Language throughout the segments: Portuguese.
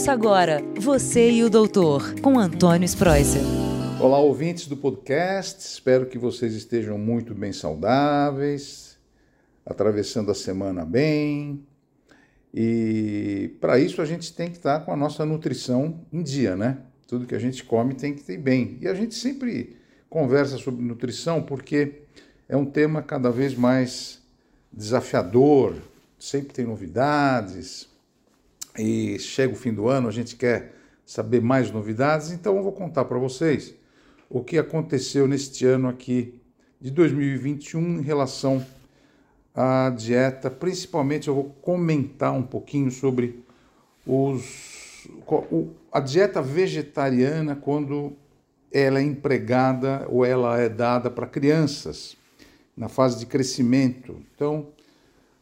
Ouça agora Você e o Doutor, com Antônio Spreuser. Olá, ouvintes do podcast. Espero que vocês estejam muito bem saudáveis, atravessando a semana bem. E para isso a gente tem que estar com a nossa nutrição em dia, né? Tudo que a gente come tem que ter bem. E a gente sempre conversa sobre nutrição porque é um tema cada vez mais desafiador, sempre tem novidades, e chega o fim do ano, a gente quer saber mais novidades, então eu vou contar para vocês o que aconteceu neste ano aqui de 2021 em relação à dieta. Principalmente eu vou comentar um pouquinho sobre os, a dieta vegetariana quando ela é empregada ou ela é dada para crianças na fase de crescimento. Então,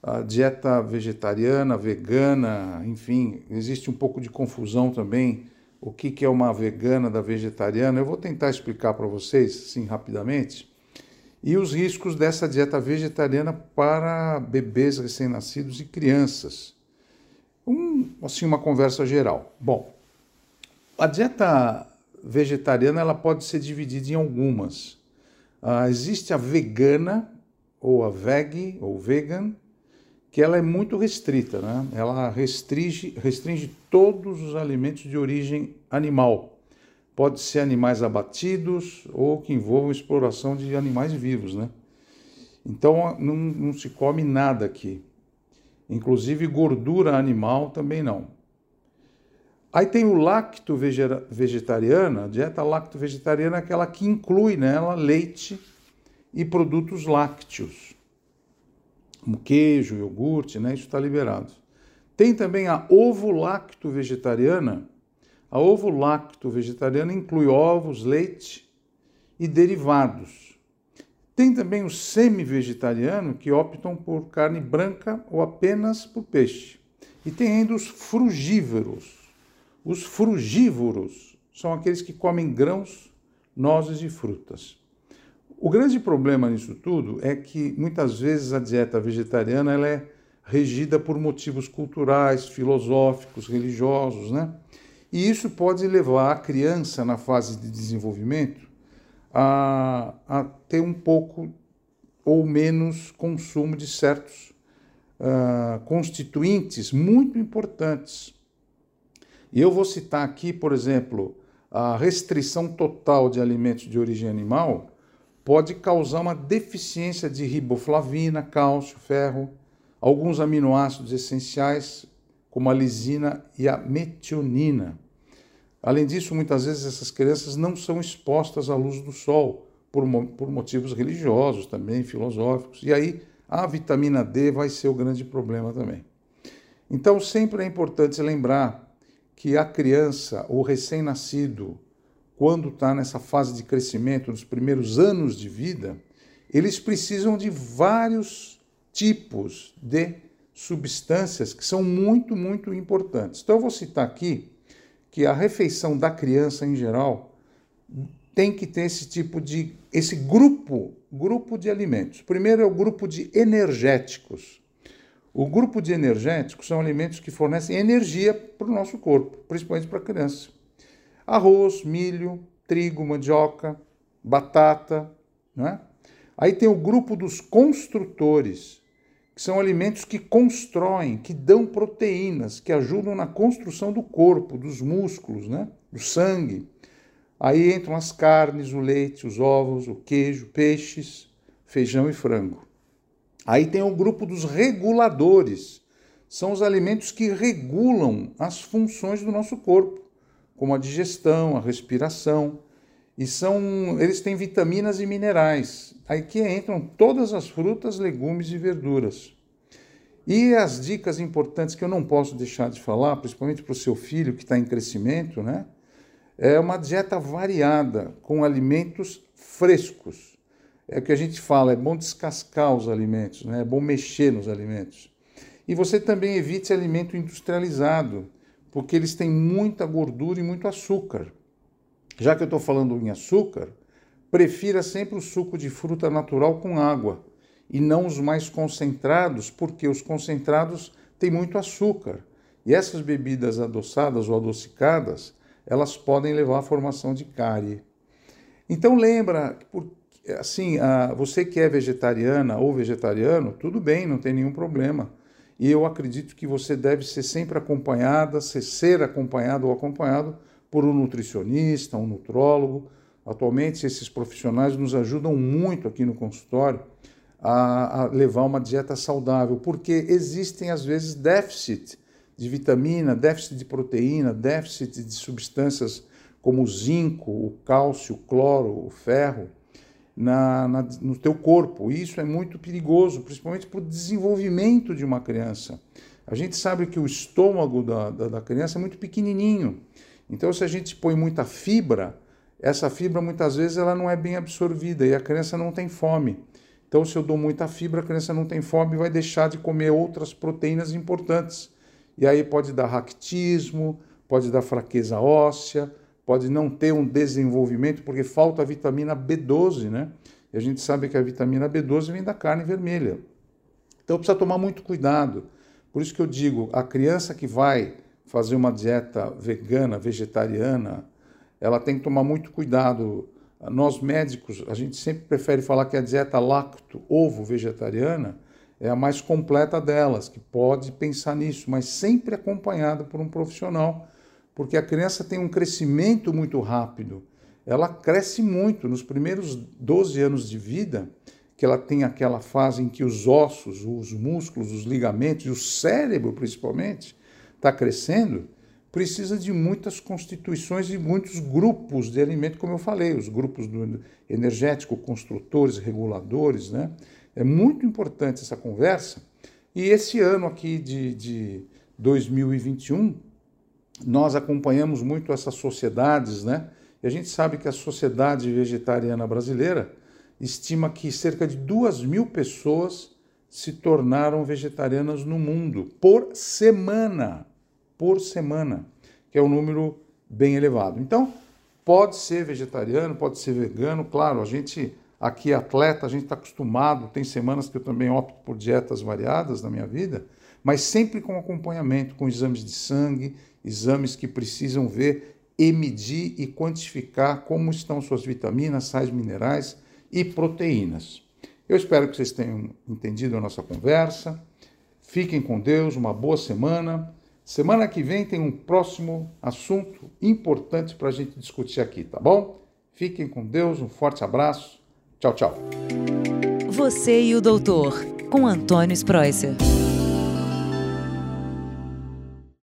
a dieta vegetariana, vegana, enfim, existe um pouco de confusão também. O que, que é uma vegana da vegetariana? Eu vou tentar explicar para vocês, assim, rapidamente. E os riscos dessa dieta vegetariana para bebês recém-nascidos e crianças. Um, assim, uma conversa geral. Bom, a dieta vegetariana ela pode ser dividida em algumas. Uh, existe a vegana, ou a veg, ou vegan, que ela é muito restrita, né? Ela restringe, restringe todos os alimentos de origem animal. Pode ser animais abatidos ou que envolvam exploração de animais vivos, né? Então não, não se come nada aqui. Inclusive gordura animal também não. Aí tem o lacto vegetariana, a dieta lacto vegetariana é aquela que inclui nela leite e produtos lácteos queijo, iogurte, né? Isso está liberado. Tem também a ovo-lacto vegetariana. A ovo-lacto vegetariana inclui ovos, leite e derivados. Tem também o semi-vegetariano, que optam por carne branca ou apenas por peixe. E tem ainda os frugívoros. Os frugívoros são aqueles que comem grãos, nozes e frutas. O grande problema nisso tudo é que muitas vezes a dieta vegetariana ela é regida por motivos culturais, filosóficos, religiosos, né? E isso pode levar a criança na fase de desenvolvimento a, a ter um pouco ou menos consumo de certos uh, constituintes muito importantes. E eu vou citar aqui, por exemplo, a restrição total de alimentos de origem animal pode causar uma deficiência de riboflavina, cálcio, ferro, alguns aminoácidos essenciais, como a lisina e a metionina. Além disso, muitas vezes essas crianças não são expostas à luz do sol, por, por motivos religiosos também, filosóficos, e aí a vitamina D vai ser o grande problema também. Então, sempre é importante lembrar que a criança, o recém-nascido, quando está nessa fase de crescimento, nos primeiros anos de vida, eles precisam de vários tipos de substâncias que são muito, muito importantes. Então, eu vou citar aqui que a refeição da criança em geral tem que ter esse tipo de esse grupo, grupo de alimentos. Primeiro é o grupo de energéticos. O grupo de energéticos são alimentos que fornecem energia para o nosso corpo, principalmente para a criança arroz, milho, trigo, mandioca, batata, não é? Aí tem o grupo dos construtores, que são alimentos que constroem, que dão proteínas, que ajudam na construção do corpo, dos músculos, né? do sangue. Aí entram as carnes, o leite, os ovos, o queijo, peixes, feijão e frango. Aí tem o grupo dos reguladores. São os alimentos que regulam as funções do nosso corpo como a digestão, a respiração, e são, eles têm vitaminas e minerais. Aí que entram todas as frutas, legumes e verduras. E as dicas importantes que eu não posso deixar de falar, principalmente para o seu filho que está em crescimento, né? É uma dieta variada, com alimentos frescos. É o que a gente fala, é bom descascar os alimentos, né? é bom mexer nos alimentos. E você também evite alimento industrializado, porque eles têm muita gordura e muito açúcar. Já que eu estou falando em açúcar, prefira sempre o suco de fruta natural com água e não os mais concentrados, porque os concentrados têm muito açúcar E essas bebidas adoçadas ou adocicadas, elas podem levar à formação de cárie. Então lembra, assim, você que é vegetariana ou vegetariano, tudo bem, não tem nenhum problema. E eu acredito que você deve ser sempre acompanhada, ser, acompanhado ou acompanhado por um nutricionista, um nutrólogo. Atualmente, esses profissionais nos ajudam muito aqui no consultório a, a levar uma dieta saudável, porque existem, às vezes, déficit de vitamina, déficit de proteína, déficit de substâncias como o zinco, o cálcio, o cloro, o ferro, na, na, no teu corpo. Isso é muito perigoso, principalmente para o desenvolvimento de uma criança. A gente sabe que o estômago da, da, da criança é muito pequenininho. Então, se a gente põe muita fibra, essa fibra muitas vezes ela não é bem absorvida e a criança não tem fome. Então, se eu dou muita fibra, a criança não tem fome e vai deixar de comer outras proteínas importantes. E aí pode dar ractismo, pode dar fraqueza óssea, pode não ter um desenvolvimento porque falta a vitamina B12, né? E a gente sabe que a vitamina B12 vem da carne vermelha. Então precisa tomar muito cuidado. Por isso que eu digo, a criança que vai fazer uma dieta vegana, vegetariana, ela tem que tomar muito cuidado nós médicos, a gente sempre prefere falar que a dieta lacto-ovo vegetariana é a mais completa delas, que pode pensar nisso, mas sempre acompanhada por um profissional, porque a criança tem um crescimento muito rápido. Ela cresce muito nos primeiros 12 anos de vida, que ela tem aquela fase em que os ossos, os músculos, os ligamentos e o cérebro, principalmente, está crescendo precisa de muitas constituições e muitos grupos de alimento, como eu falei, os grupos do energético, construtores, reguladores, né? É muito importante essa conversa. E esse ano aqui de, de 2021, nós acompanhamos muito essas sociedades, né? E a gente sabe que a Sociedade Vegetariana Brasileira estima que cerca de duas mil pessoas se tornaram vegetarianas no mundo por semana por semana, que é um número bem elevado. Então, pode ser vegetariano, pode ser vegano, claro, a gente aqui é atleta, a gente está acostumado, tem semanas que eu também opto por dietas variadas na minha vida, mas sempre com acompanhamento, com exames de sangue, exames que precisam ver e medir e quantificar como estão suas vitaminas, sais minerais e proteínas. Eu espero que vocês tenham entendido a nossa conversa. Fiquem com Deus, uma boa semana Semana que vem tem um próximo assunto importante para a gente discutir aqui, tá bom? Fiquem com Deus, um forte abraço. Tchau, tchau. Você e o doutor, com Antônio Spreuser.